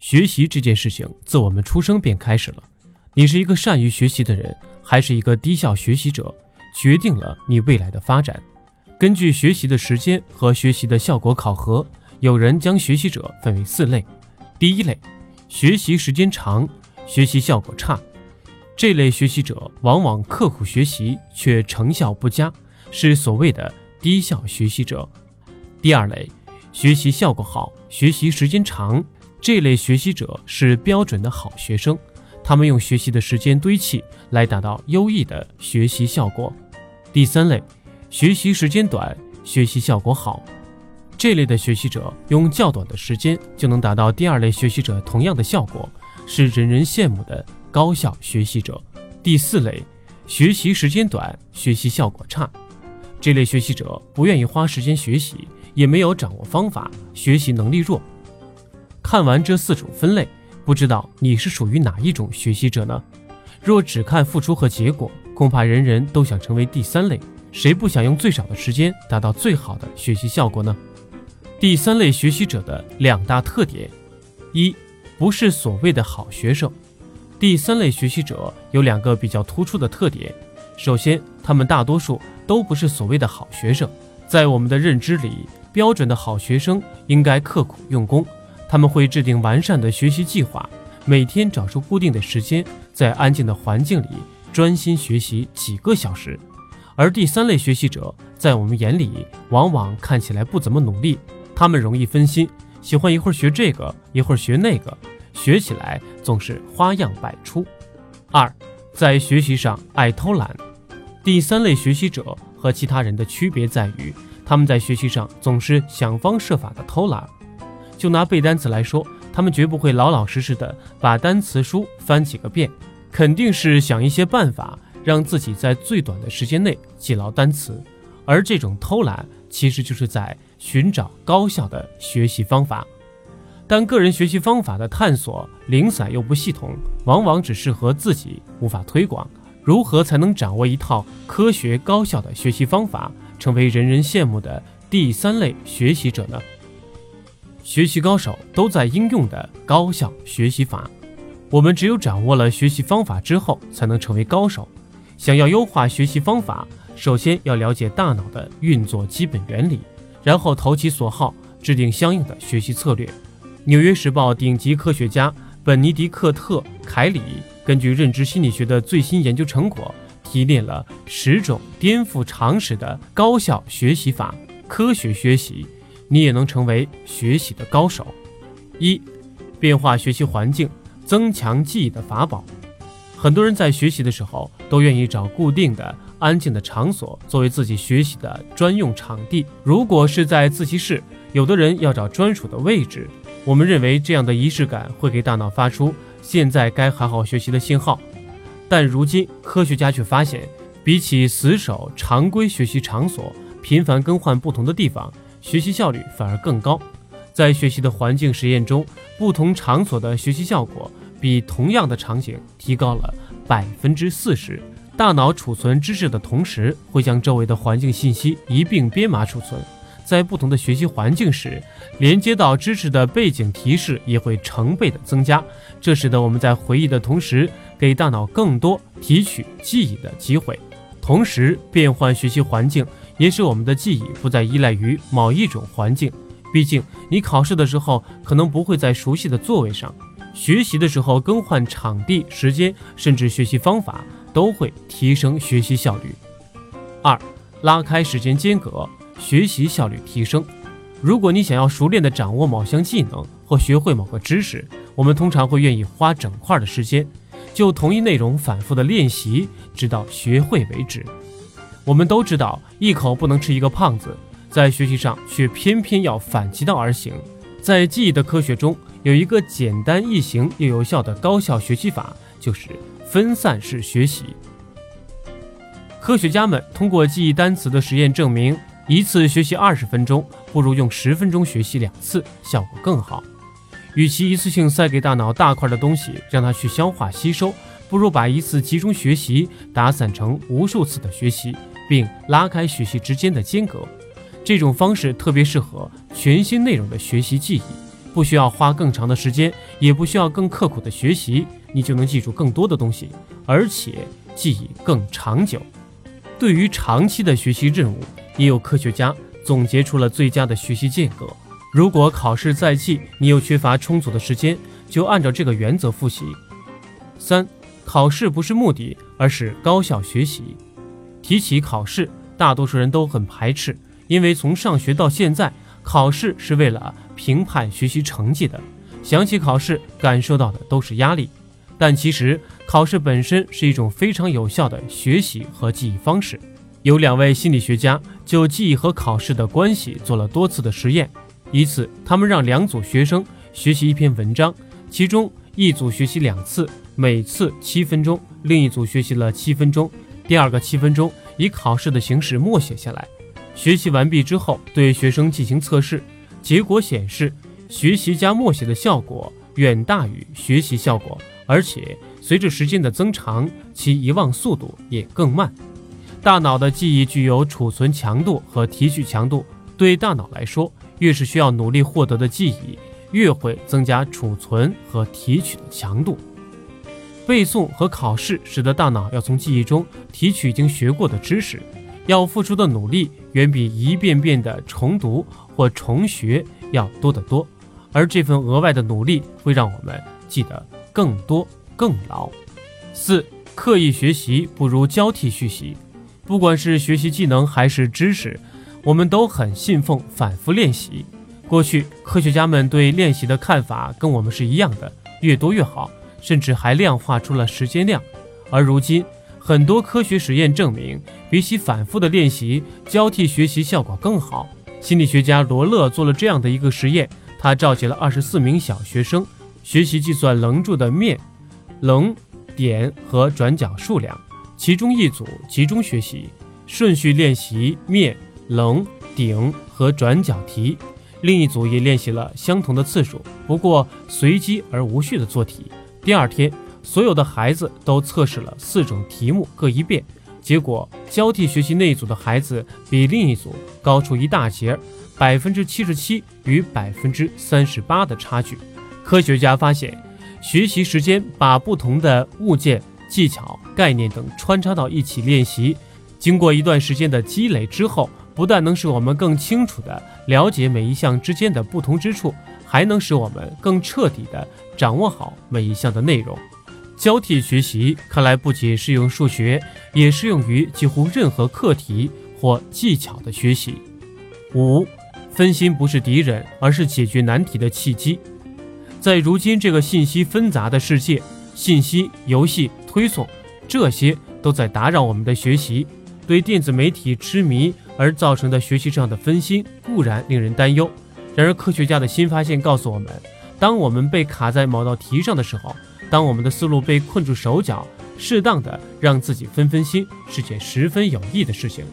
学习这件事情自我们出生便开始了。你是一个善于学习的人，还是一个低效学习者，决定了你未来的发展。根据学习的时间和学习的效果考核，有人将学习者分为四类。第一类，学习时间长，学习效果差。这类学习者往往刻苦学习却成效不佳，是所谓的低效学习者。第二类，学习效果好，学习时间长。这类学习者是标准的好学生，他们用学习的时间堆砌来达到优异的学习效果。第三类，学习时间短，学习效果好。这类的学习者用较短的时间就能达到第二类学习者同样的效果，是人人羡慕的。高效学习者，第四类，学习时间短，学习效果差。这类学习者不愿意花时间学习，也没有掌握方法，学习能力弱。看完这四种分类，不知道你是属于哪一种学习者呢？若只看付出和结果，恐怕人人都想成为第三类。谁不想用最少的时间达到最好的学习效果呢？第三类学习者的两大特点：一，不是所谓的好学生。第三类学习者有两个比较突出的特点。首先，他们大多数都不是所谓的好学生。在我们的认知里，标准的好学生应该刻苦用功，他们会制定完善的学习计划，每天找出固定的时间，在安静的环境里专心学习几个小时。而第三类学习者在我们眼里，往往看起来不怎么努力，他们容易分心，喜欢一会儿学这个，一会儿学那个。学起来总是花样百出。二，在学习上爱偷懒。第三类学习者和其他人的区别在于，他们在学习上总是想方设法的偷懒。就拿背单词来说，他们绝不会老老实实的把单词书翻几个遍，肯定是想一些办法让自己在最短的时间内记牢单词。而这种偷懒，其实就是在寻找高效的学习方法。但个人学习方法的探索零散又不系统，往往只适合自己，无法推广。如何才能掌握一套科学高效的学习方法，成为人人羡慕的第三类学习者呢？学习高手都在应用的高效学习法。我们只有掌握了学习方法之后，才能成为高手。想要优化学习方法，首先要了解大脑的运作基本原理，然后投其所好，制定相应的学习策略。《纽约时报》顶级科学家本尼迪克特·凯里根据认知心理学的最新研究成果，提炼了十种颠覆常识的高效学习法。科学学习，你也能成为学习的高手。一、变化学习环境，增强记忆的法宝。很多人在学习的时候，都愿意找固定的、安静的场所作为自己学习的专用场地。如果是在自习室，有的人要找专属的位置。我们认为这样的仪式感会给大脑发出现在该好好学习的信号，但如今科学家却发现，比起死守常规学习场所，频繁更换不同的地方，学习效率反而更高。在学习的环境实验中，不同场所的学习效果比同样的场景提高了百分之四十。大脑储存知识的同时，会将周围的环境信息一并编码储存。在不同的学习环境时，连接到知识的背景提示也会成倍的增加，这使得我们在回忆的同时，给大脑更多提取记忆的机会。同时，变换学习环境也使我们的记忆不再依赖于某一种环境。毕竟，你考试的时候可能不会在熟悉的座位上，学习的时候更换场地、时间，甚至学习方法，都会提升学习效率。二，拉开时间间隔。学习效率提升。如果你想要熟练地掌握某项技能或学会某个知识，我们通常会愿意花整块的时间，就同一内容反复的练习，直到学会为止。我们都知道，一口不能吃一个胖子，在学习上却偏偏要反其道而行。在记忆的科学中，有一个简单易行又有效的高效学习法，就是分散式学习。科学家们通过记忆单词的实验证明。一次学习二十分钟，不如用十分钟学习两次，效果更好。与其一次性塞给大脑大块的东西，让它去消化吸收，不如把一次集中学习打散成无数次的学习，并拉开学习之间的间隔。这种方式特别适合全新内容的学习记忆，不需要花更长的时间，也不需要更刻苦的学习，你就能记住更多的东西，而且记忆更长久。对于长期的学习任务，也有科学家总结出了最佳的学习间隔。如果考试在即，你又缺乏充足的时间，就按照这个原则复习。三，考试不是目的，而是高效学习。提起考试，大多数人都很排斥，因为从上学到现在，考试是为了评判学习成绩的。想起考试，感受到的都是压力。但其实，考试本身是一种非常有效的学习和记忆方式。有两位心理学家就记忆和考试的关系做了多次的实验。一次，他们让两组学生学习一篇文章，其中一组学习两次，每次七分钟；另一组学习了七分钟，第二个七分钟以考试的形式默写下来。学习完毕之后，对学生进行测试，结果显示，学习加默写的效果远大于学习效果。而且随着时间的增长，其遗忘速度也更慢。大脑的记忆具有储存强度和提取强度。对大脑来说，越是需要努力获得的记忆，越会增加储存和提取的强度。背诵和考试使得大脑要从记忆中提取已经学过的知识，要付出的努力远比一遍遍的重读或重学要多得多。而这份额外的努力会让我们记得。更多更牢。四、刻意学习不如交替学习。不管是学习技能还是知识，我们都很信奉反复练习。过去科学家们对练习的看法跟我们是一样的，越多越好，甚至还量化出了时间量。而如今，很多科学实验证明，比起反复的练习，交替学习效果更好。心理学家罗勒做了这样的一个实验，他召集了二十四名小学生。学习计算棱柱的面、棱、点和转角数量。其中一组集中学习，顺序练习面、棱、顶和转角题；另一组也练习了相同的次数，不过随机而无序的做题。第二天，所有的孩子都测试了四种题目各一遍，结果交替学习那一组的孩子比另一组高出一大截，百分之七十七与百分之三十八的差距。科学家发现，学习时间把不同的物件、技巧、概念等穿插到一起练习，经过一段时间的积累之后，不但能使我们更清楚地了解每一项之间的不同之处，还能使我们更彻底地掌握好每一项的内容。交替学习看来不仅适用数学，也适用于几乎任何课题或技巧的学习。五，分心不是敌人，而是解决难题的契机。在如今这个信息纷杂的世界，信息、游戏、推送，这些都在打扰我们的学习。对电子媒体痴迷而造成的学习上的分心固然令人担忧。然而，科学家的新发现告诉我们，当我们被卡在某道题上的时候，当我们的思路被困住手脚，适当的让自己分分心是件十分有益的事情。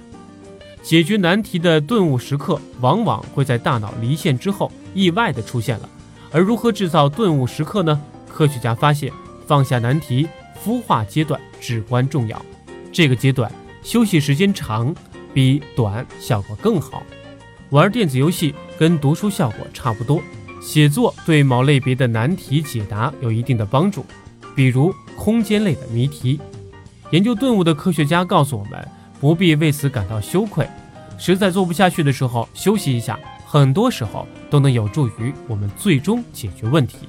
解决难题的顿悟时刻，往往会在大脑离线之后意外的出现了。而如何制造顿悟时刻呢？科学家发现，放下难题，孵化阶段至关重要。这个阶段休息时间长，比短效果更好。玩电子游戏跟读书效果差不多。写作对某类别的难题解答有一定的帮助，比如空间类的谜题。研究顿悟的科学家告诉我们，不必为此感到羞愧。实在做不下去的时候，休息一下。很多时候都能有助于我们最终解决问题。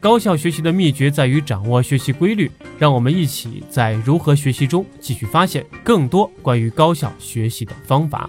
高效学习的秘诀在于掌握学习规律。让我们一起在如何学习中继续发现更多关于高效学习的方法。